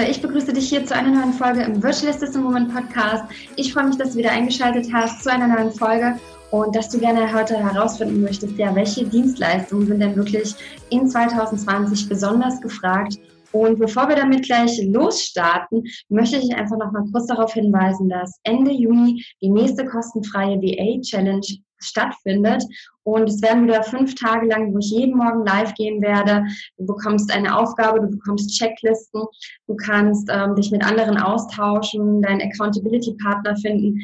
Liebe, ich begrüße dich hier zu einer neuen Folge im Virtual Assistant Woman Podcast. Ich freue mich, dass du wieder eingeschaltet hast zu einer neuen Folge und dass du gerne heute herausfinden möchtest, ja, welche Dienstleistungen sind denn wirklich in 2020 besonders gefragt und bevor wir damit gleich losstarten, möchte ich einfach noch mal kurz darauf hinweisen, dass Ende Juni die nächste kostenfreie VA Challenge stattfindet. Und es werden wieder fünf Tage lang, wo ich jeden Morgen live gehen werde. Du bekommst eine Aufgabe, du bekommst Checklisten, du kannst ähm, dich mit anderen austauschen, deinen Accountability-Partner finden.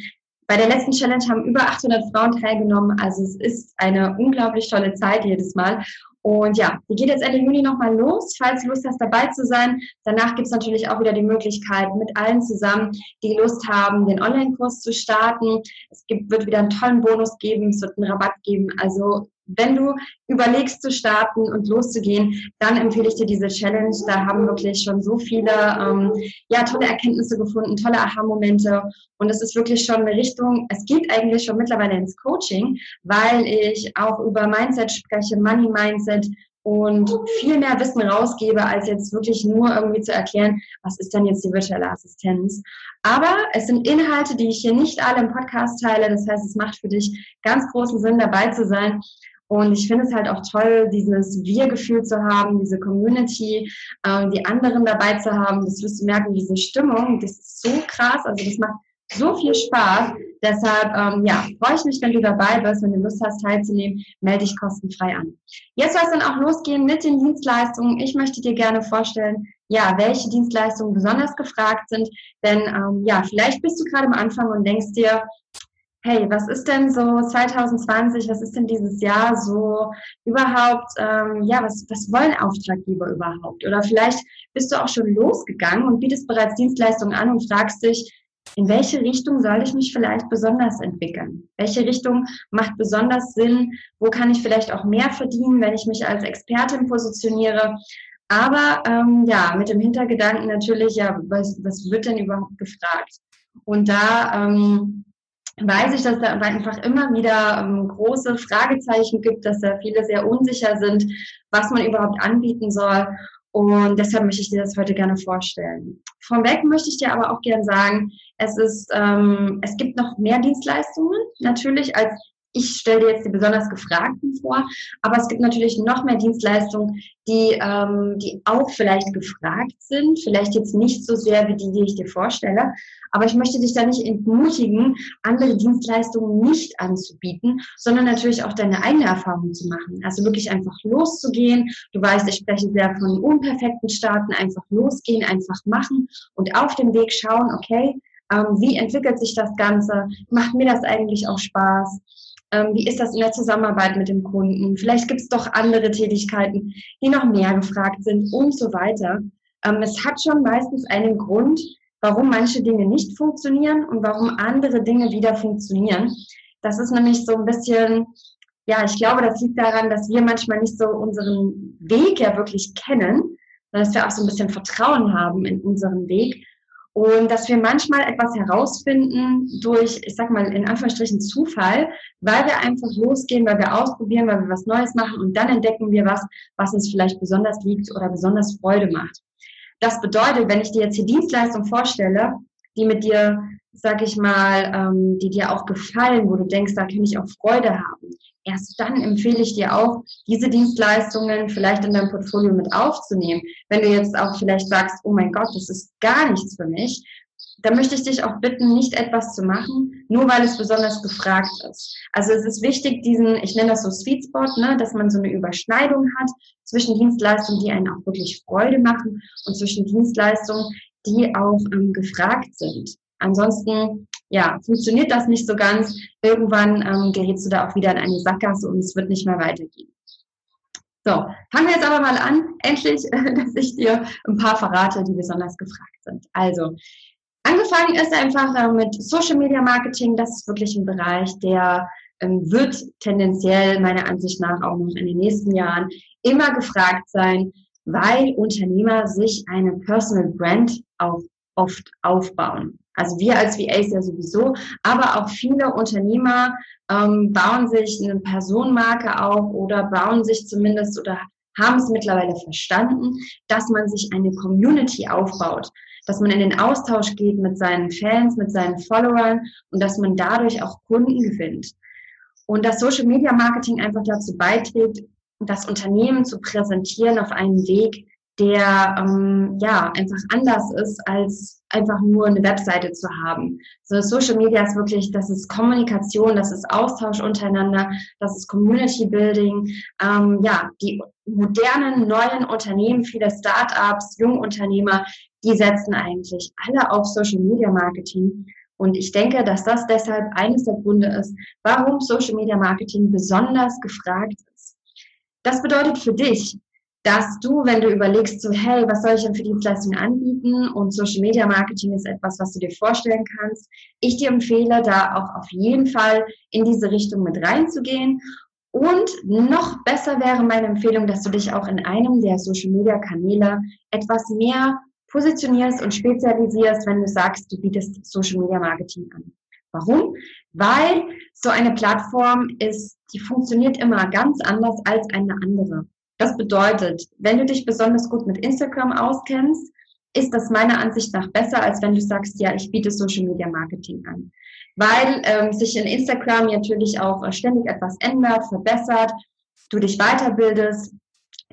Bei der letzten Challenge haben über 800 Frauen teilgenommen. Also es ist eine unglaublich tolle Zeit jedes Mal. Und ja, die geht jetzt Ende Juni nochmal los. Falls du Lust hast, dabei zu sein, danach gibt es natürlich auch wieder die Möglichkeit, mit allen zusammen, die Lust haben, den Online-Kurs zu starten. Es gibt, wird wieder einen tollen Bonus geben, es wird einen Rabatt geben. Also wenn du überlegst zu starten und loszugehen, dann empfehle ich dir diese Challenge. Da haben wirklich schon so viele ähm, ja, tolle Erkenntnisse gefunden, tolle Aha-Momente. Und es ist wirklich schon eine Richtung, es geht eigentlich schon mittlerweile ins Coaching, weil ich auch über Mindset spreche, Money Mindset, und viel mehr Wissen rausgebe, als jetzt wirklich nur irgendwie zu erklären, was ist denn jetzt die virtuelle Assistenz. Aber es sind Inhalte, die ich hier nicht alle im Podcast teile. Das heißt, es macht für dich ganz großen Sinn, dabei zu sein. Und ich finde es halt auch toll, dieses Wir-Gefühl zu haben, diese Community, äh, die anderen dabei zu haben. Das wirst du merken, diese Stimmung, das ist so krass. Also das macht so viel Spaß. Deshalb, ähm, ja, freue ich mich, wenn du dabei bist, wenn du Lust hast, teilzunehmen, melde dich kostenfrei an. Jetzt soll es dann auch losgehen mit den Dienstleistungen. Ich möchte dir gerne vorstellen, ja, welche Dienstleistungen besonders gefragt sind. Denn ähm, ja, vielleicht bist du gerade am Anfang und denkst dir, hey, was ist denn so 2020, was ist denn dieses Jahr so überhaupt, ähm, ja, was, was wollen Auftraggeber überhaupt? Oder vielleicht bist du auch schon losgegangen und bietest bereits Dienstleistungen an und fragst dich, in welche Richtung soll ich mich vielleicht besonders entwickeln? Welche Richtung macht besonders Sinn? Wo kann ich vielleicht auch mehr verdienen, wenn ich mich als Expertin positioniere? Aber ähm, ja, mit dem Hintergedanken natürlich, ja, was, was wird denn überhaupt gefragt? Und da ähm, weiß ich, dass da einfach immer wieder ähm, große Fragezeichen gibt, dass da viele sehr unsicher sind, was man überhaupt anbieten soll. Und deshalb möchte ich dir das heute gerne vorstellen. Vorweg möchte ich dir aber auch gerne sagen, es ist, ähm, es gibt noch mehr Dienstleistungen natürlich als ich stelle dir jetzt die besonders gefragten vor, aber es gibt natürlich noch mehr Dienstleistungen, die, ähm, die auch vielleicht gefragt sind, vielleicht jetzt nicht so sehr wie die, die ich dir vorstelle, aber ich möchte dich da nicht entmutigen, andere Dienstleistungen nicht anzubieten, sondern natürlich auch deine eigene Erfahrung zu machen. Also wirklich einfach loszugehen. Du weißt, ich spreche sehr von unperfekten Starten, einfach losgehen, einfach machen und auf dem Weg schauen, okay, ähm, wie entwickelt sich das Ganze? Macht mir das eigentlich auch Spaß? Ähm, wie ist das in der Zusammenarbeit mit dem Kunden? Vielleicht gibt es doch andere Tätigkeiten, die noch mehr gefragt sind und so weiter. Ähm, es hat schon meistens einen Grund, warum manche Dinge nicht funktionieren und warum andere Dinge wieder funktionieren. Das ist nämlich so ein bisschen, ja, ich glaube, das liegt daran, dass wir manchmal nicht so unseren Weg ja wirklich kennen, dass wir auch so ein bisschen Vertrauen haben in unseren Weg und dass wir manchmal etwas herausfinden durch, ich sag mal, in Anführungsstrichen Zufall, weil wir einfach losgehen, weil wir ausprobieren, weil wir was Neues machen und dann entdecken wir was, was uns vielleicht besonders liegt oder besonders Freude macht. Das bedeutet, wenn ich dir jetzt hier Dienstleistungen vorstelle, die mit dir, sag ich mal, ähm, die dir auch gefallen, wo du denkst, da kann ich auch Freude haben, erst dann empfehle ich dir auch, diese Dienstleistungen vielleicht in dein Portfolio mit aufzunehmen. Wenn du jetzt auch vielleicht sagst, oh mein Gott, das ist gar nichts für mich, dann möchte ich dich auch bitten, nicht etwas zu machen, nur weil es besonders gefragt ist. Also es ist wichtig, diesen, ich nenne das so Sweet Spot, ne, dass man so eine Überschneidung hat zwischen Dienstleistungen, die einen auch wirklich Freude machen und zwischen Dienstleistungen, die auch ähm, gefragt sind. Ansonsten ja, funktioniert das nicht so ganz, irgendwann ähm, gerätst du da auch wieder in eine Sackgasse und es wird nicht mehr weitergehen. So, fangen wir jetzt aber mal an, endlich, dass ich dir ein paar verrate, die besonders gefragt sind. Also, angefangen ist einfach äh, mit Social Media Marketing. Das ist wirklich ein Bereich, der ähm, wird tendenziell meiner Ansicht nach auch noch in den nächsten Jahren immer gefragt sein, weil Unternehmer sich eine Personal Brand auch oft aufbauen. Also wir als VAs ja sowieso, aber auch viele Unternehmer ähm, bauen sich eine Personenmarke auf oder bauen sich zumindest oder haben es mittlerweile verstanden, dass man sich eine Community aufbaut, dass man in den Austausch geht mit seinen Fans, mit seinen Followern und dass man dadurch auch Kunden gewinnt. Und dass Social Media Marketing einfach dazu beiträgt, das Unternehmen zu präsentieren auf einen Weg, der ähm, ja einfach anders ist, als einfach nur eine Webseite zu haben. So Social Media ist wirklich, das ist Kommunikation, das ist Austausch untereinander, das ist Community Building. Ähm, ja, die modernen neuen Unternehmen, viele Startups, Jungunternehmer, die setzen eigentlich alle auf Social Media Marketing. Und ich denke, dass das deshalb eines der Gründe ist, warum Social Media Marketing besonders gefragt ist. Das bedeutet für dich, dass du, wenn du überlegst, so, hey, was soll ich denn für Dienstleistungen anbieten und Social Media Marketing ist etwas, was du dir vorstellen kannst, ich dir empfehle, da auch auf jeden Fall in diese Richtung mit reinzugehen. Und noch besser wäre meine Empfehlung, dass du dich auch in einem der Social Media Kanäle etwas mehr positionierst und spezialisierst, wenn du sagst, du bietest Social Media Marketing an. Warum? Weil so eine Plattform ist, die funktioniert immer ganz anders als eine andere. Das bedeutet, wenn du dich besonders gut mit Instagram auskennst, ist das meiner Ansicht nach besser, als wenn du sagst, ja, ich biete Social Media Marketing an. Weil ähm, sich in Instagram natürlich auch ständig etwas ändert, verbessert, du dich weiterbildest,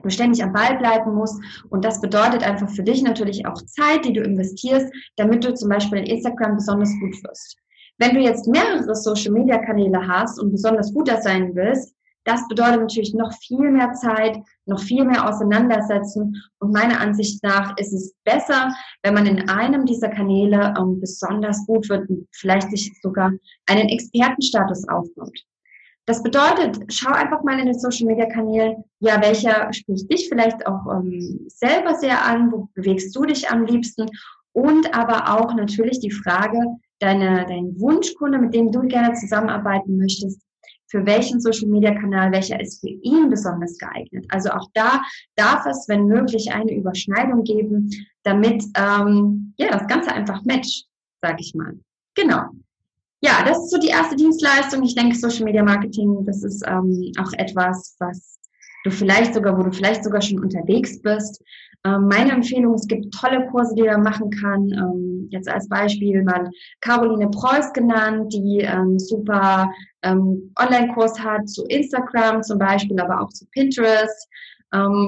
du ständig am Ball bleiben musst. Und das bedeutet einfach für dich natürlich auch Zeit, die du investierst, damit du zum Beispiel in Instagram besonders gut wirst. Wenn du jetzt mehrere Social Media Kanäle hast und besonders guter sein willst, das bedeutet natürlich noch viel mehr Zeit, noch viel mehr auseinandersetzen. Und meiner Ansicht nach ist es besser, wenn man in einem dieser Kanäle ähm, besonders gut wird und vielleicht sich sogar einen Expertenstatus aufbaut. Das bedeutet, schau einfach mal in den Social Media Kanälen, ja, welcher spricht dich vielleicht auch ähm, selber sehr an, wo bewegst du dich am liebsten und aber auch natürlich die Frage, deine, dein Wunschkunde, mit dem du gerne zusammenarbeiten möchtest, für welchen Social Media Kanal, welcher ist für ihn besonders geeignet. Also auch da darf es, wenn möglich, eine Überschneidung geben, damit ähm, ja das Ganze einfach matcht, sage ich mal. Genau. Ja, das ist so die erste Dienstleistung. Ich denke, Social Media Marketing, das ist ähm, auch etwas, was du vielleicht sogar, wo du vielleicht sogar schon unterwegs bist. Ähm, meine Empfehlung, es gibt tolle Kurse, die man machen kann. Ähm, jetzt als Beispiel mal Caroline Preuß genannt, die ähm, super Online-Kurs hat zu Instagram zum Beispiel, aber auch zu Pinterest.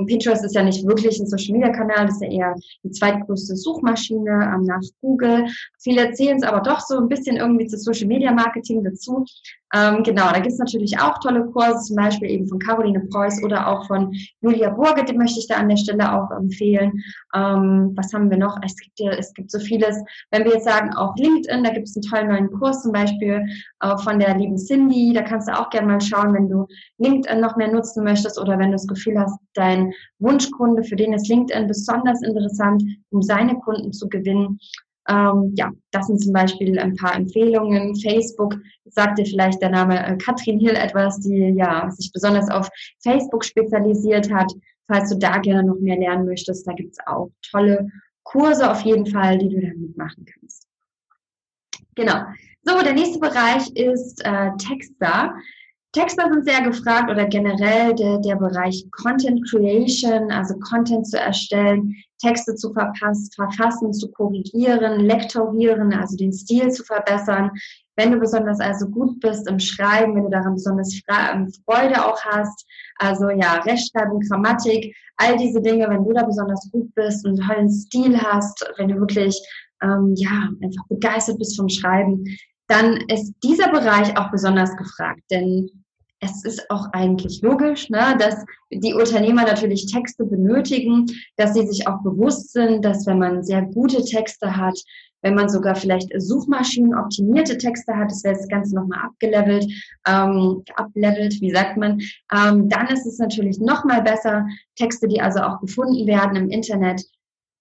Pinterest ist ja nicht wirklich ein Social-Media-Kanal, das ist ja eher die zweitgrößte Suchmaschine nach Google. Viele erzählen es aber doch so ein bisschen irgendwie zu Social-Media-Marketing dazu. Ähm, genau, da gibt es natürlich auch tolle Kurse, zum Beispiel eben von Caroline Preuß oder auch von Julia Burge, die möchte ich da an der Stelle auch empfehlen. Ähm, was haben wir noch? Es gibt, ja, es gibt so vieles. Wenn wir jetzt sagen, auch LinkedIn, da gibt es einen tollen neuen Kurs zum Beispiel äh, von der lieben Cindy. Da kannst du auch gerne mal schauen, wenn du LinkedIn noch mehr nutzen möchtest oder wenn du das Gefühl hast, dein Wunschkunde, für den ist LinkedIn besonders interessant, um seine Kunden zu gewinnen. Ähm, ja, das sind zum Beispiel ein paar Empfehlungen. Facebook sagt dir vielleicht der Name äh, Katrin Hill etwas, die ja sich besonders auf Facebook spezialisiert hat. Falls du da gerne noch mehr lernen möchtest, da gibt's auch tolle Kurse auf jeden Fall, die du da mitmachen kannst. Genau. So, der nächste Bereich ist äh, Texter. Texter sind sehr gefragt oder generell der, der Bereich Content Creation, also Content zu erstellen, Texte zu verpassen, verfassen, zu korrigieren, lektorieren, also den Stil zu verbessern. Wenn du besonders also gut bist im Schreiben, wenn du daran besonders ähm, Freude auch hast, also ja, Rechtschreibung, Grammatik, all diese Dinge, wenn du da besonders gut bist und einen tollen Stil hast, wenn du wirklich ähm, ja einfach begeistert bist vom Schreiben, dann ist dieser Bereich auch besonders gefragt, denn es ist auch eigentlich logisch, ne, dass die Unternehmer natürlich Texte benötigen, dass sie sich auch bewusst sind, dass wenn man sehr gute Texte hat, wenn man sogar vielleicht Suchmaschinen-optimierte Texte hat, das wäre das Ganze nochmal abgelevelt, ähm, ablevelt, wie sagt man, ähm, dann ist es natürlich nochmal besser, Texte, die also auch gefunden werden im Internet,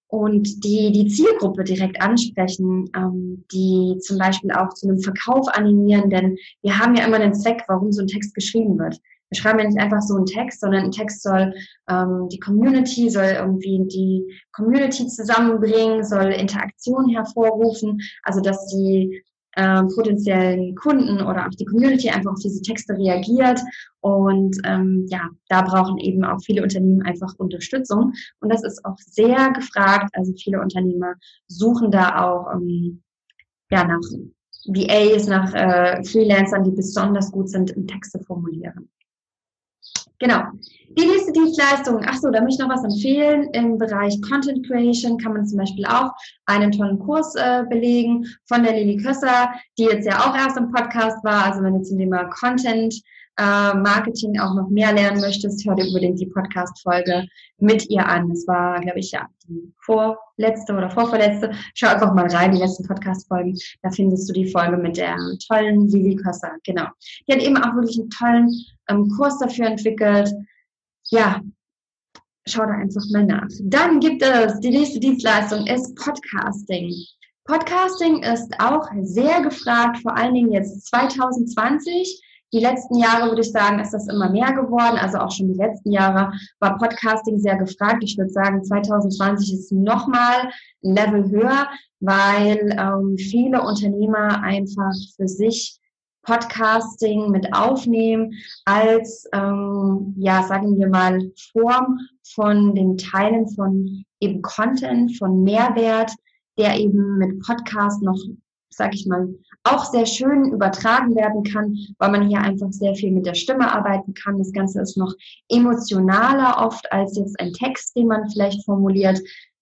und die, die Zielgruppe direkt ansprechen, ähm, die zum Beispiel auch zu einem Verkauf animieren, denn wir haben ja immer einen Zweck, warum so ein Text geschrieben wird. Wir schreiben ja nicht einfach so einen Text, sondern ein Text soll ähm, die Community, soll irgendwie die Community zusammenbringen, soll Interaktion hervorrufen, also dass die äh, potenziellen Kunden oder auch die Community einfach auf diese Texte reagiert. Und ähm, ja, da brauchen eben auch viele Unternehmen einfach Unterstützung. Und das ist auch sehr gefragt. Also viele Unternehmer suchen da auch ähm, ja, nach VAs, nach äh, Freelancern, die besonders gut sind im Texte formulieren. Genau. Die nächste Dienstleistung, ach so, da möchte ich noch was empfehlen. Im Bereich Content Creation kann man zum Beispiel auch einen tollen Kurs äh, belegen von der Lili Kösser, die jetzt ja auch erst im Podcast war. Also wenn du zum Thema Content äh, Marketing auch noch mehr lernen möchtest, hör dir unbedingt die Podcast-Folge mit ihr an. Das war, glaube ich, ja, die vorletzte oder vorverletzte. Schau einfach mal rein, die letzten Podcast-Folgen. Da findest du die Folge mit der tollen Lili Kösser. Genau. Die hat eben auch wirklich einen tollen ähm, Kurs dafür entwickelt. Ja, schau da einfach mal nach. Dann gibt es, die nächste Dienstleistung ist Podcasting. Podcasting ist auch sehr gefragt, vor allen Dingen jetzt 2020 die letzten Jahre würde ich sagen, ist das immer mehr geworden. Also auch schon die letzten Jahre war Podcasting sehr gefragt. Ich würde sagen, 2020 ist nochmal ein Level höher, weil ähm, viele Unternehmer einfach für sich Podcasting mit aufnehmen als, ähm, ja, sagen wir mal, Form von dem Teilen von eben Content, von Mehrwert, der eben mit Podcast noch sag ich mal, auch sehr schön übertragen werden kann, weil man hier einfach sehr viel mit der Stimme arbeiten kann. Das Ganze ist noch emotionaler oft als jetzt ein Text, den man vielleicht formuliert.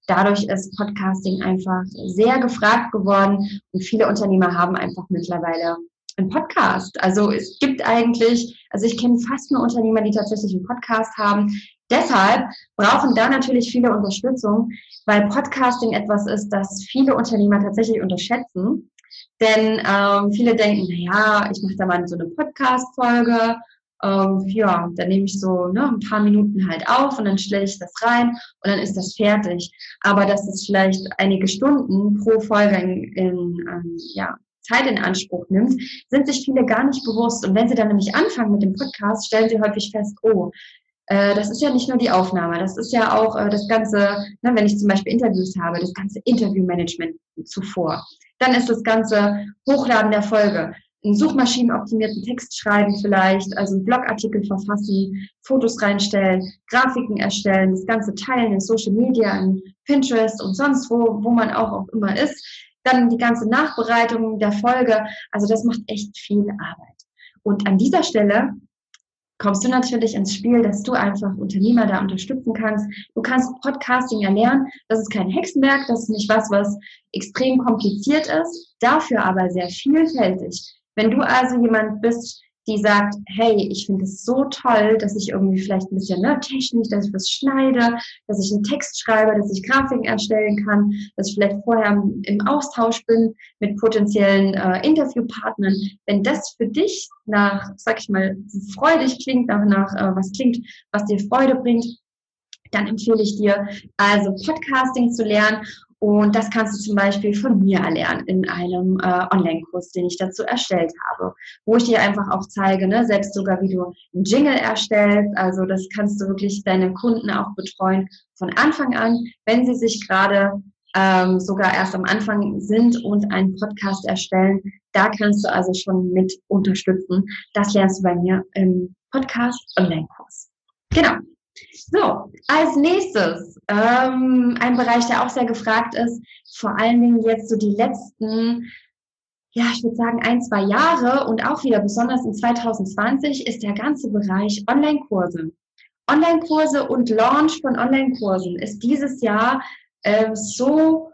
Dadurch ist Podcasting einfach sehr gefragt geworden und viele Unternehmer haben einfach mittlerweile einen Podcast. Also es gibt eigentlich, also ich kenne fast nur Unternehmer, die tatsächlich einen Podcast haben. Deshalb brauchen da natürlich viele Unterstützung, weil Podcasting etwas ist, das viele Unternehmer tatsächlich unterschätzen. Denn ähm, viele denken, na ja, ich mache da mal so eine Podcast-Folge. Ähm, ja, dann nehme ich so ne, ein paar Minuten halt auf und dann stelle ich das rein und dann ist das fertig. Aber dass es vielleicht einige Stunden pro Folge in, in ähm, ja, Zeit in Anspruch nimmt, sind sich viele gar nicht bewusst. Und wenn sie dann nämlich anfangen mit dem Podcast, stellen sie häufig fest, oh, äh, das ist ja nicht nur die Aufnahme, das ist ja auch äh, das ganze, ne, wenn ich zum Beispiel Interviews habe, das ganze Interviewmanagement zuvor. Dann ist das ganze Hochladen der Folge, einen suchmaschinenoptimierten Text schreiben vielleicht, also einen Blogartikel verfassen, Fotos reinstellen, Grafiken erstellen, das ganze teilen in Social Media, in Pinterest und sonst wo, wo man auch, auch immer ist. Dann die ganze Nachbereitung der Folge. Also das macht echt viel Arbeit. Und an dieser Stelle kommst du natürlich ins Spiel, dass du einfach Unternehmer da unterstützen kannst. Du kannst Podcasting erlernen. Das ist kein Hexenwerk, das ist nicht was, was extrem kompliziert ist, dafür aber sehr vielfältig. Wenn du also jemand bist, die sagt, hey, ich finde es so toll, dass ich irgendwie vielleicht ein bisschen ne, technisch, dass ich was schneide, dass ich einen Text schreibe, dass ich Grafiken erstellen kann, dass ich vielleicht vorher im Austausch bin mit potenziellen äh, Interviewpartnern. Wenn das für dich nach, sag ich mal, freudig klingt, nach, nach äh, was klingt, was dir Freude bringt, dann empfehle ich dir also Podcasting zu lernen und das kannst du zum Beispiel von mir erlernen in einem äh, Online-Kurs, den ich dazu erstellt habe, wo ich dir einfach auch zeige, ne, selbst sogar wie du einen Jingle erstellst. Also das kannst du wirklich deine Kunden auch betreuen von Anfang an, wenn sie sich gerade ähm, sogar erst am Anfang sind und einen Podcast erstellen. Da kannst du also schon mit unterstützen. Das lernst du bei mir im Podcast Online-Kurs. Genau. So, als nächstes ähm, ein Bereich, der auch sehr gefragt ist, vor allen Dingen jetzt so die letzten, ja, ich würde sagen ein, zwei Jahre und auch wieder besonders in 2020 ist der ganze Bereich Online-Kurse. Online-Kurse und Launch von Online-Kursen ist dieses Jahr äh, so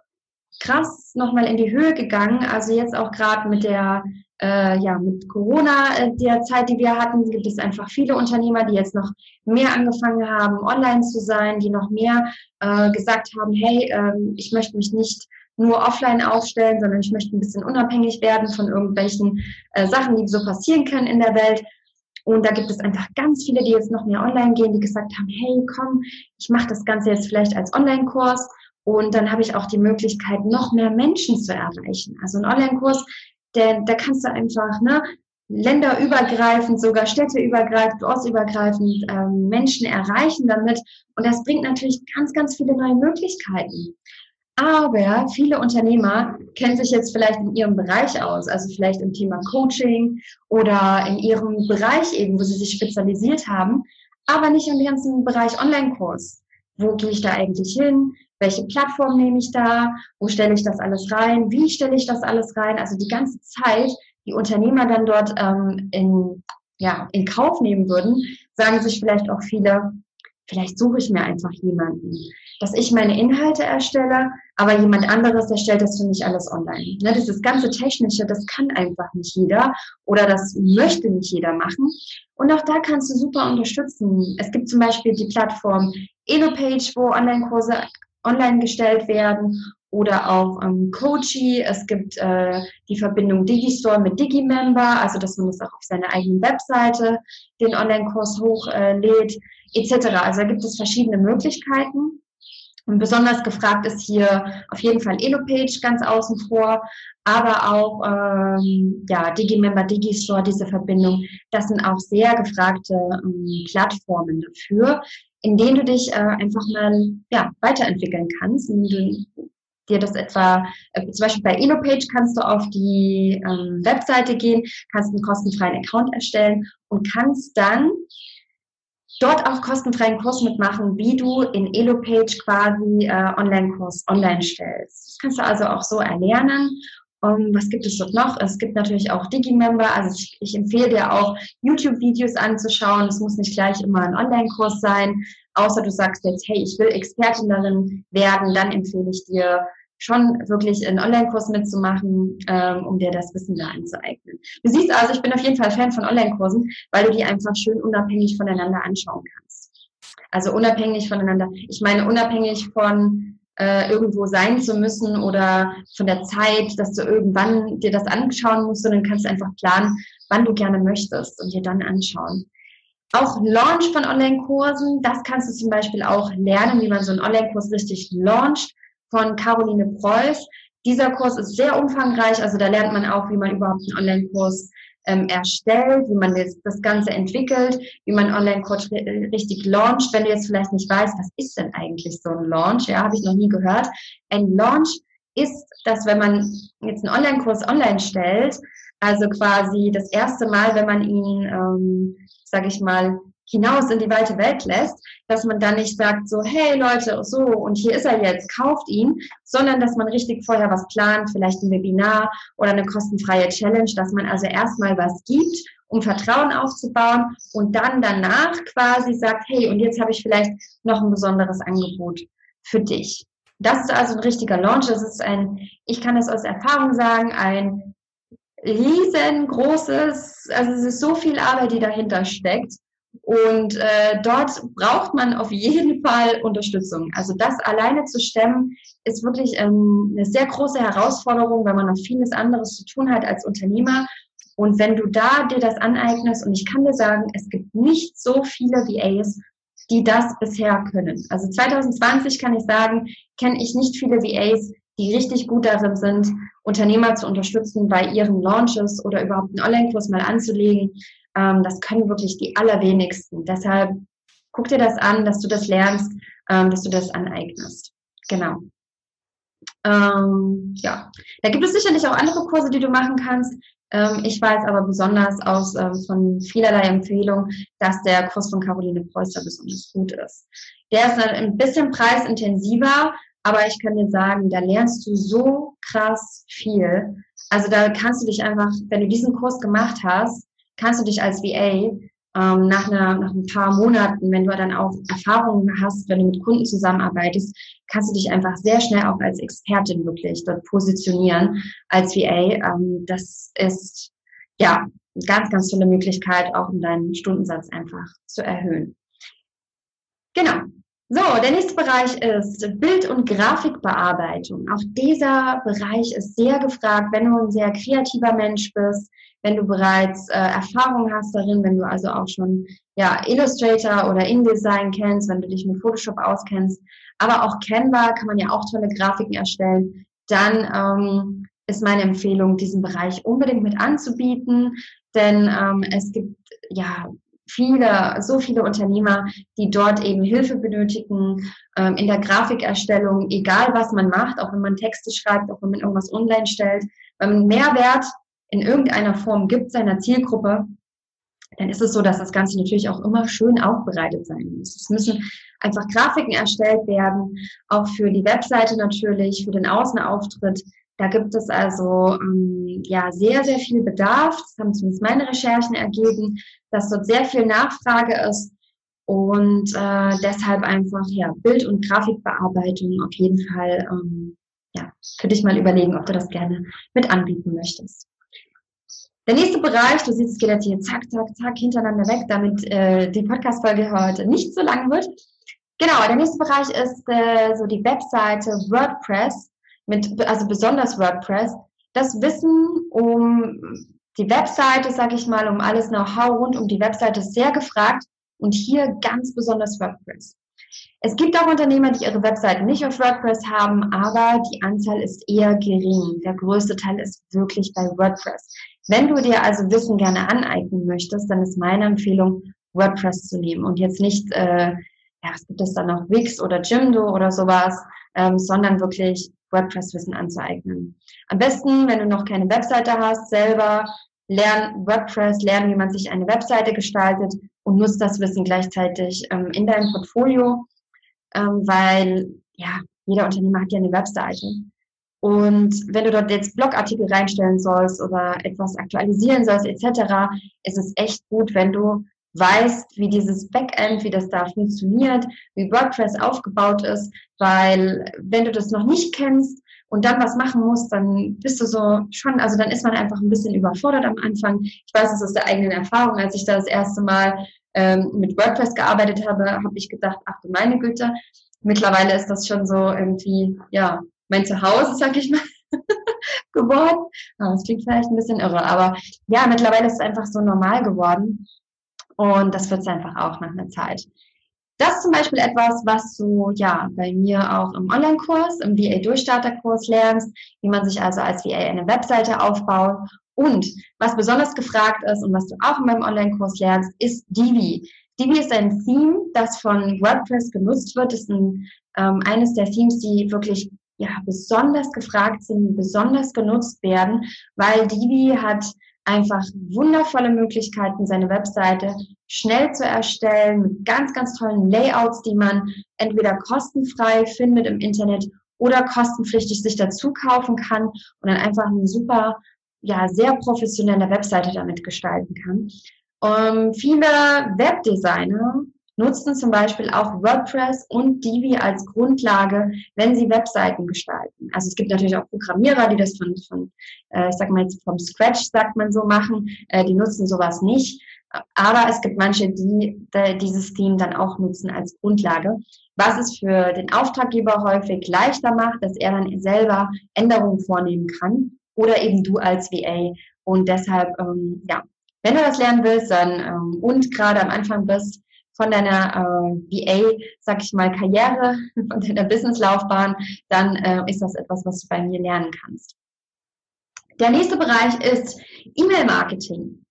krass nochmal in die Höhe gegangen. Also jetzt auch gerade mit der äh, ja, mit Corona, äh, der Zeit, die wir hatten, gibt es einfach viele Unternehmer, die jetzt noch mehr angefangen haben, online zu sein, die noch mehr äh, gesagt haben, hey, ähm, ich möchte mich nicht nur offline aufstellen, sondern ich möchte ein bisschen unabhängig werden von irgendwelchen äh, Sachen, die so passieren können in der Welt. Und da gibt es einfach ganz viele, die jetzt noch mehr online gehen, die gesagt haben, hey, komm, ich mache das Ganze jetzt vielleicht als Online-Kurs. Und dann habe ich auch die Möglichkeit, noch mehr Menschen zu erreichen. Also ein Online-Kurs denn da kannst du einfach, ne, länderübergreifend, sogar städteübergreifend, ortsübergreifend ähm, Menschen erreichen damit. Und das bringt natürlich ganz, ganz viele neue Möglichkeiten. Aber viele Unternehmer kennen sich jetzt vielleicht in ihrem Bereich aus, also vielleicht im Thema Coaching oder in ihrem Bereich eben, wo sie sich spezialisiert haben, aber nicht im ganzen Bereich Online-Kurs. Wo gehe ich da eigentlich hin? Welche Plattform nehme ich da? Wo stelle ich das alles rein? Wie stelle ich das alles rein? Also die ganze Zeit, die Unternehmer dann dort ähm, in, ja, in Kauf nehmen würden, sagen sich vielleicht auch viele, vielleicht suche ich mir einfach jemanden, dass ich meine Inhalte erstelle, aber jemand anderes erstellt das für mich alles online. Ne, dieses ganze Technische, das kann einfach nicht jeder oder das möchte nicht jeder machen. Und auch da kannst du super unterstützen. Es gibt zum Beispiel die Plattform EloPage, wo Online-Kurse online gestellt werden oder auch ähm, Coachy. Es gibt äh, die Verbindung Digistore mit Digimember, also dass man das auch auf seiner eigenen Webseite den Online-Kurs hochlädt, äh, etc. Also da gibt es verschiedene Möglichkeiten. Und besonders gefragt ist hier auf jeden Fall EloPage ganz außen vor, aber auch ähm, ja, Digimember, Digistore, diese Verbindung. Das sind auch sehr gefragte ähm, Plattformen dafür, in denen du dich äh, einfach mal ja, weiterentwickeln kannst, indem du dir das etwa, äh, zum Beispiel bei EloPage kannst du auf die ähm, Webseite gehen, kannst einen kostenfreien Account erstellen und kannst dann dort auch kostenfreien Kurs mitmachen, wie du in EloPage quasi äh, Online-Kurs online stellst. Das kannst du also auch so erlernen. Um, was gibt es dort noch? Es gibt natürlich auch Digimember. Also ich, ich empfehle dir auch, YouTube-Videos anzuschauen. Es muss nicht gleich immer ein Online-Kurs sein. Außer du sagst jetzt, hey, ich will Expertin darin werden, dann empfehle ich dir schon wirklich einen Online-Kurs mitzumachen, ähm, um dir das Wissen da anzueignen. Du siehst also, ich bin auf jeden Fall Fan von Online-Kursen, weil du die einfach schön unabhängig voneinander anschauen kannst. Also unabhängig voneinander. Ich meine unabhängig von äh, irgendwo sein zu müssen oder von der Zeit, dass du irgendwann dir das anschauen musst, sondern kannst einfach planen, wann du gerne möchtest und dir dann anschauen. Auch Launch von Online-Kursen, das kannst du zum Beispiel auch lernen, wie man so einen Online-Kurs richtig launcht von Caroline Preuß. Dieser Kurs ist sehr umfangreich, also da lernt man auch, wie man überhaupt einen Online-Kurs ähm, erstellt, wie man das, das Ganze entwickelt, wie man Online-Kurs richtig launcht. Wenn du jetzt vielleicht nicht weißt, was ist denn eigentlich so ein Launch? Ja, habe ich noch nie gehört. Ein Launch ist, dass wenn man jetzt einen Online-Kurs online stellt, also quasi das erste Mal, wenn man ihn, ähm, sage ich mal, hinaus in die weite Welt lässt, dass man dann nicht sagt so, hey Leute, so und hier ist er jetzt, kauft ihn, sondern dass man richtig vorher was plant, vielleicht ein Webinar oder eine kostenfreie Challenge, dass man also erstmal was gibt, um Vertrauen aufzubauen und dann danach quasi sagt, hey, und jetzt habe ich vielleicht noch ein besonderes Angebot für dich. Das ist also ein richtiger Launch. Das ist ein, ich kann es aus Erfahrung sagen, ein riesengroßes, also es ist so viel Arbeit, die dahinter steckt. Und äh, dort braucht man auf jeden Fall Unterstützung. Also das alleine zu stemmen, ist wirklich ähm, eine sehr große Herausforderung, weil man noch vieles anderes zu tun hat als Unternehmer. Und wenn du da dir das aneignest, und ich kann dir sagen, es gibt nicht so viele VAs, die das bisher können. Also 2020 kann ich sagen, kenne ich nicht viele VAs, die richtig gut darin sind, Unternehmer zu unterstützen bei ihren Launches oder überhaupt einen Online-Kurs mal anzulegen. Ähm, das können wirklich die allerwenigsten. Deshalb guck dir das an, dass du das lernst, ähm, dass du das aneignest. Genau. Ähm, ja, da gibt es sicherlich auch andere Kurse, die du machen kannst. Ähm, ich weiß aber besonders aus ähm, von vielerlei Empfehlungen, dass der Kurs von Caroline Preußer besonders gut ist. Der ist ein bisschen preisintensiver, aber ich kann dir sagen, da lernst du so krass viel. Also da kannst du dich einfach, wenn du diesen Kurs gemacht hast, kannst du dich als VA ähm, nach, einer, nach ein paar Monaten, wenn du dann auch Erfahrungen hast, wenn du mit Kunden zusammenarbeitest, kannst du dich einfach sehr schnell auch als Expertin wirklich dort positionieren als VA. Ähm, das ist ja eine ganz, ganz tolle Möglichkeit, auch um deinen Stundensatz einfach zu erhöhen. Genau. So, der nächste Bereich ist Bild- und Grafikbearbeitung. Auch dieser Bereich ist sehr gefragt, wenn du ein sehr kreativer Mensch bist, wenn du bereits äh, Erfahrung hast darin, wenn du also auch schon ja, Illustrator oder InDesign kennst, wenn du dich mit Photoshop auskennst, aber auch Canva kann man ja auch tolle Grafiken erstellen, dann ähm, ist meine Empfehlung, diesen Bereich unbedingt mit anzubieten, denn ähm, es gibt ja viele, so viele Unternehmer, die dort eben Hilfe benötigen ähm, in der Grafikerstellung, egal was man macht, auch wenn man Texte schreibt, auch wenn man irgendwas online stellt, wenn man Mehrwert in irgendeiner Form gibt seiner Zielgruppe, dann ist es so, dass das Ganze natürlich auch immer schön aufbereitet sein muss. Es müssen einfach Grafiken erstellt werden, auch für die Webseite natürlich, für den Außenauftritt. Da gibt es also ähm, ja sehr, sehr viel Bedarf. Das haben zumindest meine Recherchen ergeben, dass dort sehr viel Nachfrage ist und äh, deshalb einfach ja Bild- und Grafikbearbeitung auf jeden Fall ähm, ja für dich mal überlegen, ob du das gerne mit anbieten möchtest. Der nächste Bereich, du siehst, es geht jetzt hier zack, zack, zack hintereinander weg, damit äh, die Podcast-Folge heute nicht so lang wird. Genau, der nächste Bereich ist äh, so die Webseite WordPress, mit, also besonders WordPress. Das Wissen um die Webseite, sage ich mal, um alles Know-how rund um die Webseite ist sehr gefragt und hier ganz besonders WordPress. Es gibt auch Unternehmer, die ihre Webseiten nicht auf WordPress haben, aber die Anzahl ist eher gering. Der größte Teil ist wirklich bei WordPress. Wenn du dir also Wissen gerne aneignen möchtest, dann ist meine Empfehlung, WordPress zu nehmen und jetzt nicht, äh, ja, was gibt es da noch, Wix oder Jimdo oder sowas, ähm, sondern wirklich WordPress-Wissen anzueignen. Am besten, wenn du noch keine Webseite hast, selber lern WordPress, lern, wie man sich eine Webseite gestaltet und nutzt das Wissen gleichzeitig ähm, in deinem Portfolio, ähm, weil ja, jeder Unternehmer hat ja eine Webseite. Und wenn du dort jetzt Blogartikel reinstellen sollst oder etwas aktualisieren sollst etc., ist es echt gut, wenn du weißt, wie dieses Backend, wie das da funktioniert, wie WordPress aufgebaut ist, weil wenn du das noch nicht kennst und dann was machen musst, dann bist du so schon, also dann ist man einfach ein bisschen überfordert am Anfang. Ich weiß es aus der eigenen Erfahrung, als ich da das erste Mal ähm, mit WordPress gearbeitet habe, habe ich gedacht, ach du meine Güte, mittlerweile ist das schon so irgendwie, ja, mein Zuhause, sag ich mal, geworden. Das klingt vielleicht ein bisschen irre, aber ja, mittlerweile ist es einfach so normal geworden. Und das wird es einfach auch nach einer Zeit. Das ist zum Beispiel etwas, was du ja bei mir auch im Online-Kurs, im VA-Durchstarter-Kurs lernst, wie man sich also als VA eine Webseite aufbaut. Und was besonders gefragt ist und was du auch in meinem Online-Kurs lernst, ist Divi. Divi ist ein Theme, das von WordPress genutzt wird. Das ist ein, ähm, eines der Themes, die wirklich ja, besonders gefragt sind, besonders genutzt werden, weil Divi hat einfach wundervolle Möglichkeiten, seine Webseite schnell zu erstellen mit ganz, ganz tollen Layouts, die man entweder kostenfrei findet im Internet oder kostenpflichtig sich dazu kaufen kann und dann einfach eine super, ja, sehr professionelle Webseite damit gestalten kann. Um, viele Webdesigner nutzen zum Beispiel auch WordPress und Divi als Grundlage, wenn sie Webseiten gestalten. Also es gibt natürlich auch Programmierer, die das von, von äh, ich sag mal jetzt vom Scratch, sagt man so, machen. Äh, die nutzen sowas nicht. Aber es gibt manche, die, die dieses Theme dann auch nutzen als Grundlage, was es für den Auftraggeber häufig leichter macht, dass er dann selber Änderungen vornehmen kann oder eben du als VA. Und deshalb, ähm, ja, wenn du das lernen willst dann, ähm, und gerade am Anfang bist, von deiner äh, VA, sag ich mal, Karriere, von deiner Businesslaufbahn, dann äh, ist das etwas, was du bei mir lernen kannst. Der nächste Bereich ist E-Mail-Marketing.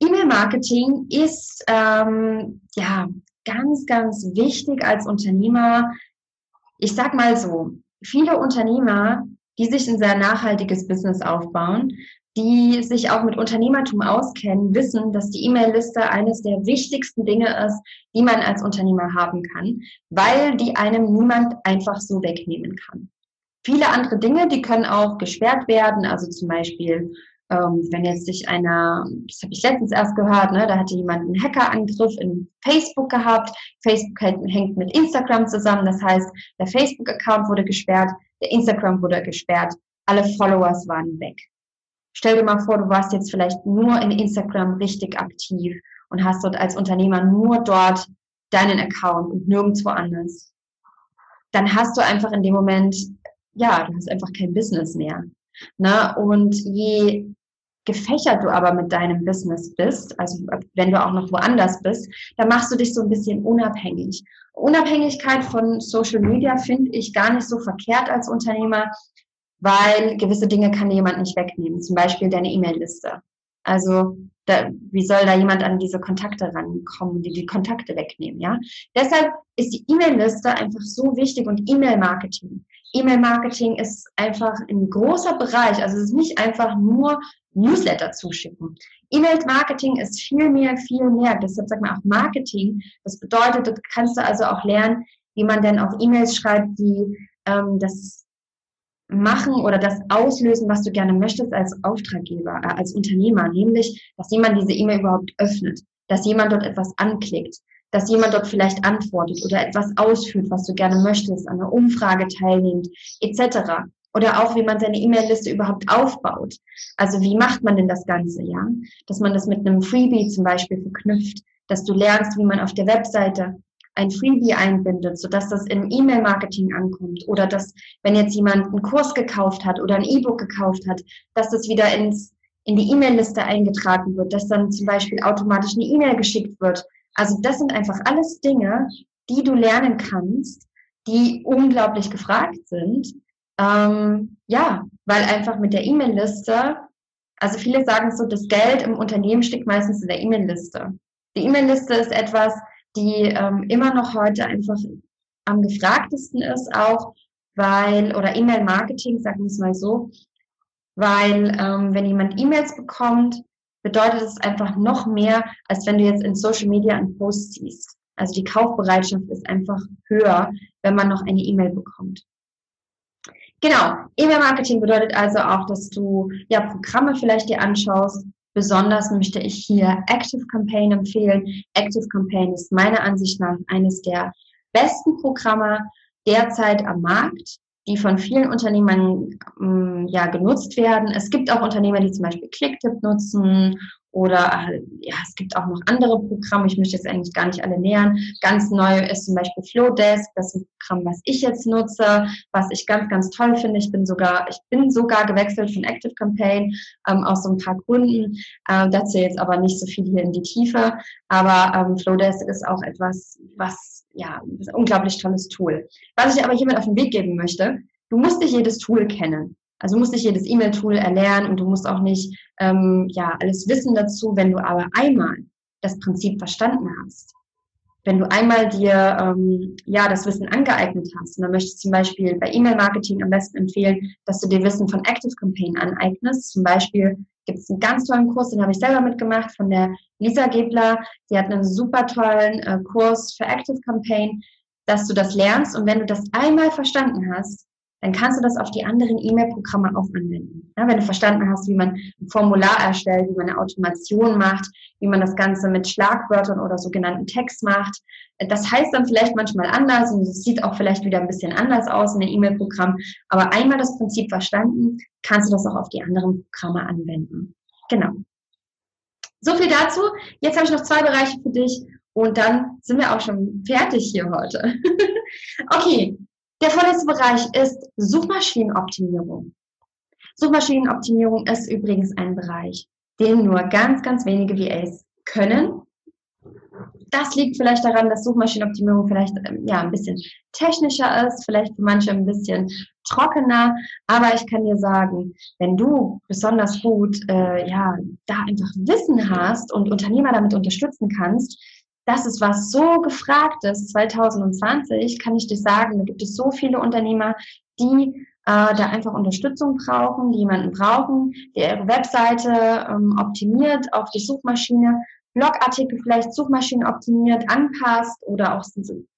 E-Mail-Marketing ist ähm, ja ganz, ganz wichtig als Unternehmer. Ich sag mal so, viele Unternehmer, die sich ein sehr nachhaltiges Business aufbauen, die sich auch mit Unternehmertum auskennen, wissen, dass die E-Mail-Liste eines der wichtigsten Dinge ist, die man als Unternehmer haben kann, weil die einem niemand einfach so wegnehmen kann. Viele andere Dinge, die können auch gesperrt werden, also zum Beispiel, ähm, wenn jetzt sich einer, das habe ich letztens erst gehört, ne, da hatte jemand einen Hackerangriff in Facebook gehabt. Facebook hängt mit Instagram zusammen, das heißt, der Facebook-Account wurde gesperrt, der Instagram wurde gesperrt, alle Followers waren weg. Stell dir mal vor, du warst jetzt vielleicht nur in Instagram richtig aktiv und hast dort als Unternehmer nur dort deinen Account und nirgendwo anders. Dann hast du einfach in dem Moment, ja, du hast einfach kein Business mehr. Ne? Und je gefächert du aber mit deinem Business bist, also wenn du auch noch woanders bist, dann machst du dich so ein bisschen unabhängig. Unabhängigkeit von Social Media finde ich gar nicht so verkehrt als Unternehmer, weil gewisse Dinge kann jemand nicht wegnehmen, zum Beispiel deine E-Mail-Liste. Also da, wie soll da jemand an diese Kontakte rankommen, die die Kontakte wegnehmen, ja? Deshalb ist die E-Mail-Liste einfach so wichtig und E-Mail-Marketing. E-Mail-Marketing ist einfach ein großer Bereich. Also es ist nicht einfach nur Newsletter zuschicken. E-Mail-Marketing ist viel mehr, viel mehr. Deshalb sagt man auch Marketing. Das bedeutet, du kannst du also auch lernen, wie man denn auch E-Mails schreibt, die ähm, das machen oder das auslösen, was du gerne möchtest als Auftraggeber, äh, als Unternehmer, nämlich, dass jemand diese E-Mail überhaupt öffnet, dass jemand dort etwas anklickt, dass jemand dort vielleicht antwortet oder etwas ausführt, was du gerne möchtest, an einer Umfrage teilnimmt, etc. Oder auch, wie man seine E-Mail-Liste überhaupt aufbaut. Also wie macht man denn das Ganze, ja? Dass man das mit einem Freebie zum Beispiel verknüpft, dass du lernst, wie man auf der Webseite ein Freebie einbindet, sodass das im E-Mail-Marketing ankommt oder dass, wenn jetzt jemand einen Kurs gekauft hat oder ein E-Book gekauft hat, dass das wieder ins, in die E-Mail-Liste eingetragen wird, dass dann zum Beispiel automatisch eine E-Mail geschickt wird. Also das sind einfach alles Dinge, die du lernen kannst, die unglaublich gefragt sind. Ähm, ja, weil einfach mit der E-Mail-Liste, also viele sagen so, das Geld im Unternehmen steckt meistens in der E-Mail-Liste. Die E-Mail-Liste ist etwas, die ähm, immer noch heute einfach am gefragtesten ist, auch weil, oder E-Mail-Marketing, sagen wir es mal so, weil ähm, wenn jemand E-Mails bekommt, bedeutet es einfach noch mehr, als wenn du jetzt in Social Media einen Post siehst. Also die Kaufbereitschaft ist einfach höher, wenn man noch eine E-Mail bekommt. Genau, E-Mail-Marketing bedeutet also auch, dass du ja Programme vielleicht dir anschaust, Besonders möchte ich hier Active Campaign empfehlen. Active Campaign ist meiner Ansicht nach eines der besten Programme derzeit am Markt, die von vielen Unternehmern ähm, ja genutzt werden. Es gibt auch Unternehmer, die zum Beispiel Clicktip nutzen oder äh, ja, es gibt auch noch andere Programme. Ich möchte jetzt eigentlich gar nicht alle nähern. Ganz neu ist zum Beispiel Flowdesk. Das ist ein Programm, was ich jetzt nutze, was ich ganz, ganz toll finde. Ich bin sogar, ich bin sogar gewechselt von Active Campaign ähm, aus so ein paar Gründen. Ähm, dazu jetzt aber nicht so viel hier in die Tiefe. Aber ähm, Flowdesk ist auch etwas, was ja, ein unglaublich tolles Tool. Was ich aber hiermit auf den Weg geben möchte, du musst nicht jedes Tool kennen. Also du musst nicht jedes E-Mail-Tool erlernen und du musst auch nicht ähm, ja alles wissen dazu, wenn du aber einmal das Prinzip verstanden hast. Wenn du einmal dir ähm, ja das Wissen angeeignet hast, und dann möchte ich zum Beispiel bei E-Mail-Marketing am besten empfehlen, dass du dir Wissen von Active Campaign aneignest. Zum Beispiel gibt es einen ganz tollen Kurs, den habe ich selber mitgemacht von der Lisa Gebler. Die hat einen super tollen äh, Kurs für Active Campaign, dass du das lernst. Und wenn du das einmal verstanden hast, dann kannst du das auf die anderen E-Mail-Programme auch anwenden. Ja, wenn du verstanden hast, wie man ein Formular erstellt, wie man eine Automation macht, wie man das Ganze mit Schlagwörtern oder sogenannten Text macht. Das heißt dann vielleicht manchmal anders und es sieht auch vielleicht wieder ein bisschen anders aus in einem E-Mail-Programm. Aber einmal das Prinzip verstanden, kannst du das auch auf die anderen Programme anwenden. Genau. So viel dazu. Jetzt habe ich noch zwei Bereiche für dich und dann sind wir auch schon fertig hier heute. okay, der vorletzte Bereich ist Suchmaschinenoptimierung. Suchmaschinenoptimierung ist übrigens ein Bereich, den nur ganz, ganz wenige VAs können. Das liegt vielleicht daran, dass Suchmaschinenoptimierung vielleicht ähm, ja ein bisschen technischer ist, vielleicht für manche ein bisschen trockener. Aber ich kann dir sagen, wenn du besonders gut äh, ja da einfach Wissen hast und Unternehmer damit unterstützen kannst, das ist was so gefragt ist. 2020 kann ich dir sagen, da gibt es so viele Unternehmer, die äh, da einfach Unterstützung brauchen, die jemanden brauchen, der ihre Webseite ähm, optimiert auf die Suchmaschine, Blogartikel vielleicht Suchmaschinen optimiert anpasst oder auch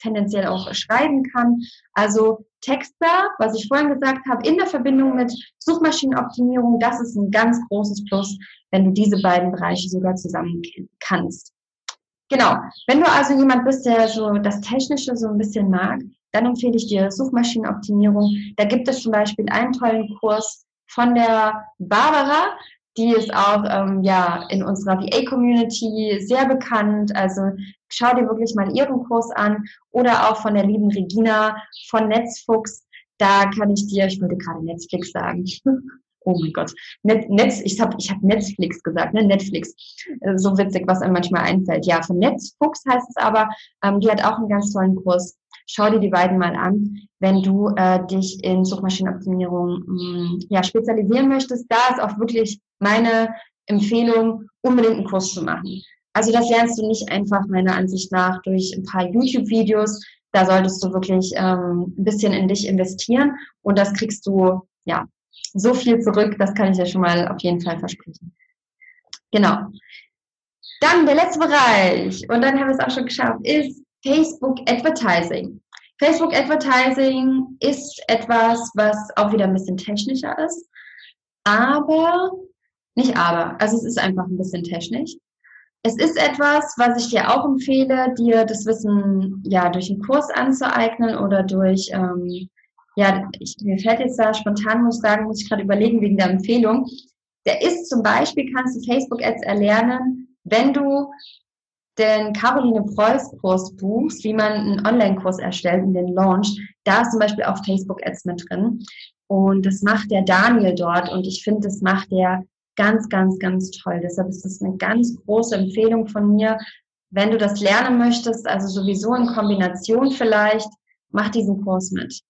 tendenziell auch schreiben kann. Also Texter, was ich vorhin gesagt habe, in der Verbindung mit Suchmaschinenoptimierung, das ist ein ganz großes Plus, wenn du diese beiden Bereiche sogar zusammen kannst. Genau. Wenn du also jemand bist, der so das Technische so ein bisschen mag, dann empfehle ich dir Suchmaschinenoptimierung. Da gibt es zum Beispiel einen tollen Kurs von der Barbara. Die ist auch ähm, ja in unserer VA-Community sehr bekannt. Also schau dir wirklich mal ihren Kurs an oder auch von der lieben Regina von Netzfuchs. Da kann ich dir, ich würde gerade Netflix sagen, oh mein Gott, Net, Netz, ich habe ich hab Netflix gesagt, ne? Netflix. Äh, so witzig, was einem manchmal einfällt. Ja, von Netzfuchs heißt es aber, ähm, die hat auch einen ganz tollen Kurs. Schau dir die beiden mal an, wenn du äh, dich in Suchmaschinenoptimierung mh, mm, ja, spezialisieren möchtest. Da ist auch wirklich meine Empfehlung, unbedingt einen Kurs zu machen. Also das lernst du nicht einfach meiner Ansicht nach durch ein paar YouTube-Videos. Da solltest du wirklich ähm, ein bisschen in dich investieren und das kriegst du ja so viel zurück. Das kann ich dir schon mal auf jeden Fall versprechen. Genau. Dann der letzte Bereich und dann haben wir es auch schon geschafft, ist Facebook Advertising. Facebook Advertising ist etwas, was auch wieder ein bisschen technischer ist, aber nicht aber, also es ist einfach ein bisschen technisch. Es ist etwas, was ich dir auch empfehle, dir das Wissen ja durch einen Kurs anzueignen oder durch, ähm, ja, ich, mir fällt jetzt da spontan, muss ich sagen, muss ich gerade überlegen wegen der Empfehlung. Der ist zum Beispiel, kannst du Facebook-Ads erlernen, wenn du den Caroline Preuß Kurs buchst, wie man einen Online-Kurs erstellt und den Launch, da ist zum Beispiel auch Facebook-Ads mit drin. Und das macht der Daniel dort und ich finde, das macht der ganz, ganz, ganz toll. Deshalb ist das eine ganz große Empfehlung von mir. Wenn du das lernen möchtest, also sowieso in Kombination vielleicht, mach diesen Kurs mit.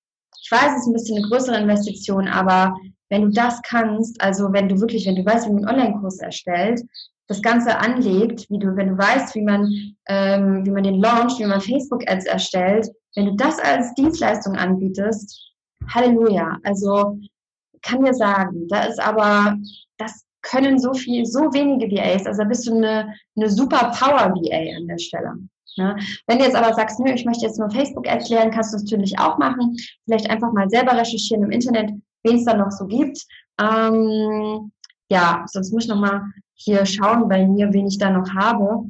Ich weiß, es ist ein bisschen eine größere Investition, aber wenn du das kannst, also wenn du wirklich, wenn du weißt, wie man einen Online-Kurs erstellt, das Ganze anlegt, wie du, wenn du weißt, wie man, ähm, wie man den launcht, wie man Facebook-Ads erstellt, wenn du das als Dienstleistung anbietest, Halleluja. Also kann dir sagen, da ist aber, das können so viel, so wenige VAs, also da bist du eine, eine super Power VA an der Stelle. Ne? Wenn du jetzt aber sagst, nö, ich möchte jetzt nur Facebook-Ads lernen, kannst du es natürlich auch machen. Vielleicht einfach mal selber recherchieren im Internet, wen es da noch so gibt. Ähm, ja, sonst muss ich nochmal hier schauen bei mir, wen ich da noch habe.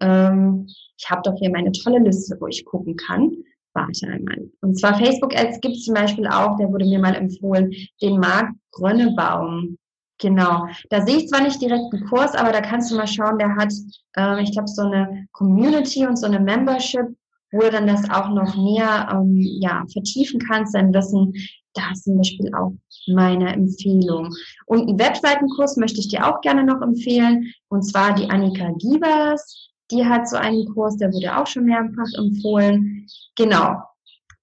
Ähm, ich habe doch hier meine tolle Liste, wo ich gucken kann. Warte einmal. Und zwar Facebook-Ads gibt es zum Beispiel auch, der wurde mir mal empfohlen, den Marc Grönnebaum. Genau. Da sehe ich zwar nicht direkt einen Kurs, aber da kannst du mal schauen, der hat, äh, ich glaube, so eine Community und so eine Membership, wo du dann das auch noch näher ähm, ja, vertiefen kannst, dein Wissen. Da ist zum Beispiel auch meine Empfehlung. Und einen Webseitenkurs möchte ich dir auch gerne noch empfehlen. Und zwar die Annika Giebers. Die hat so einen Kurs, der wurde auch schon mehrfach empfohlen. Genau.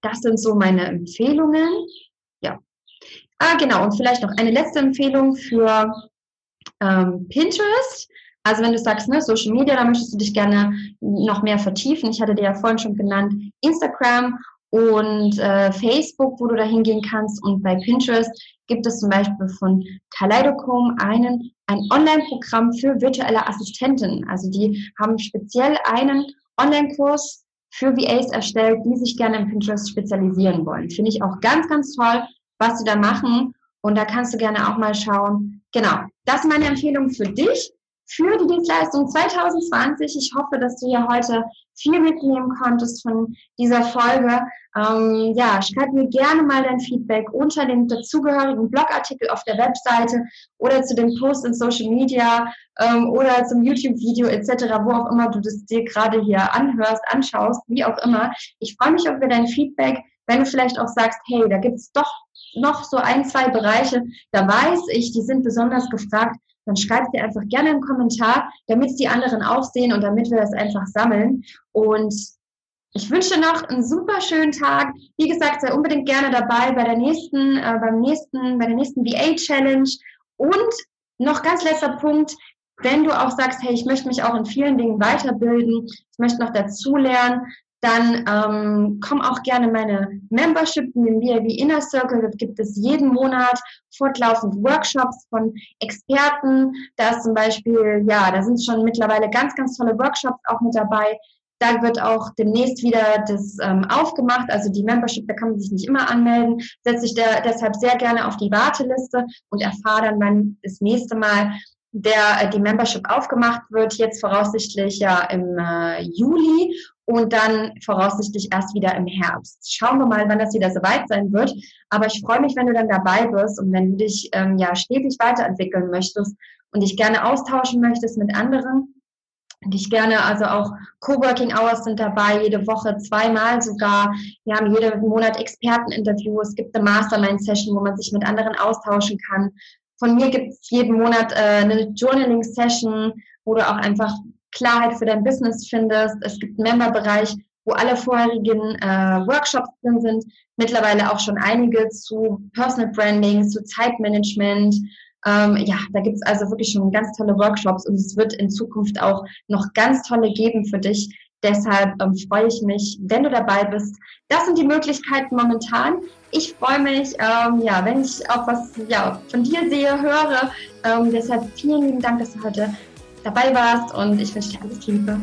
Das sind so meine Empfehlungen. Ah, genau. Und vielleicht noch eine letzte Empfehlung für ähm, Pinterest. Also wenn du sagst, ne, Social Media, da möchtest du dich gerne noch mehr vertiefen. Ich hatte dir ja vorhin schon genannt, Instagram und äh, Facebook, wo du da hingehen kannst. Und bei Pinterest gibt es zum Beispiel von Kaleidocom einen, ein Online-Programm für virtuelle Assistenten. Also die haben speziell einen Online-Kurs für VAs erstellt, die sich gerne in Pinterest spezialisieren wollen. Finde ich auch ganz, ganz toll, was sie da machen. Und da kannst du gerne auch mal schauen. Genau, das ist meine Empfehlung für dich für die Dienstleistung 2020. Ich hoffe, dass du ja heute viel mitnehmen konntest von dieser Folge. Ähm, ja, schreib mir gerne mal dein Feedback unter dem dazugehörigen Blogartikel auf der Webseite oder zu dem Post in Social Media ähm, oder zum YouTube-Video etc., wo auch immer du das dir gerade hier anhörst, anschaust, wie auch immer. Ich freue mich über dein Feedback, wenn du vielleicht auch sagst, hey, da gibt es doch noch so ein, zwei Bereiche, da weiß ich, die sind besonders gefragt, dann schreibt dir einfach gerne einen Kommentar, damit es die anderen auch sehen und damit wir das einfach sammeln. Und ich wünsche noch einen super schönen Tag. Wie gesagt, sei unbedingt gerne dabei bei der nächsten, äh, beim nächsten, bei der nächsten VA Challenge. Und noch ganz letzter Punkt. Wenn du auch sagst, hey, ich möchte mich auch in vielen Dingen weiterbilden, ich möchte noch dazulernen, dann ähm, komm auch gerne meine Membership in den VIP Inner Circle. Dort gibt es jeden Monat fortlaufend Workshops von Experten. Da ist zum Beispiel, ja, da sind schon mittlerweile ganz, ganz tolle Workshops auch mit dabei. Da wird auch demnächst wieder das ähm, aufgemacht, also die Membership, da kann man sich nicht immer anmelden. Setze ich da deshalb sehr gerne auf die Warteliste und erfahre dann, wann das nächste Mal der äh, die Membership aufgemacht wird, jetzt voraussichtlich ja im äh, Juli und dann voraussichtlich erst wieder im Herbst. Schauen wir mal, wann das wieder soweit sein wird. Aber ich freue mich, wenn du dann dabei bist und wenn du dich ähm, ja stetig weiterentwickeln möchtest und dich gerne austauschen möchtest mit anderen. Dich gerne, also auch Coworking Hours sind dabei, jede Woche zweimal sogar. Wir haben jeden Monat Experteninterviews, es gibt eine Mastermind-Session, wo man sich mit anderen austauschen kann. Von mir gibt es jeden Monat äh, eine Journaling-Session, wo du auch einfach Klarheit für dein Business findest. Es gibt einen Memberbereich, wo alle vorherigen äh, Workshops drin sind. Mittlerweile auch schon einige zu Personal Branding, zu Zeitmanagement, Ähm, ja, da gibt's also wirklich schon ganz tolle Workshops und es wird in Zukunft auch noch ganz tolle geben für dich. Deshalb ähm, freue ich mich, wenn du dabei bist. Das sind die Möglichkeiten momentan. Ich freue mich, ähm, ja, wenn ich auch was ja, von dir sehe, höre. Ähm, deshalb vielen lieben Dank, dass du heute dabei warst und ich wünsche dir alles Liebe.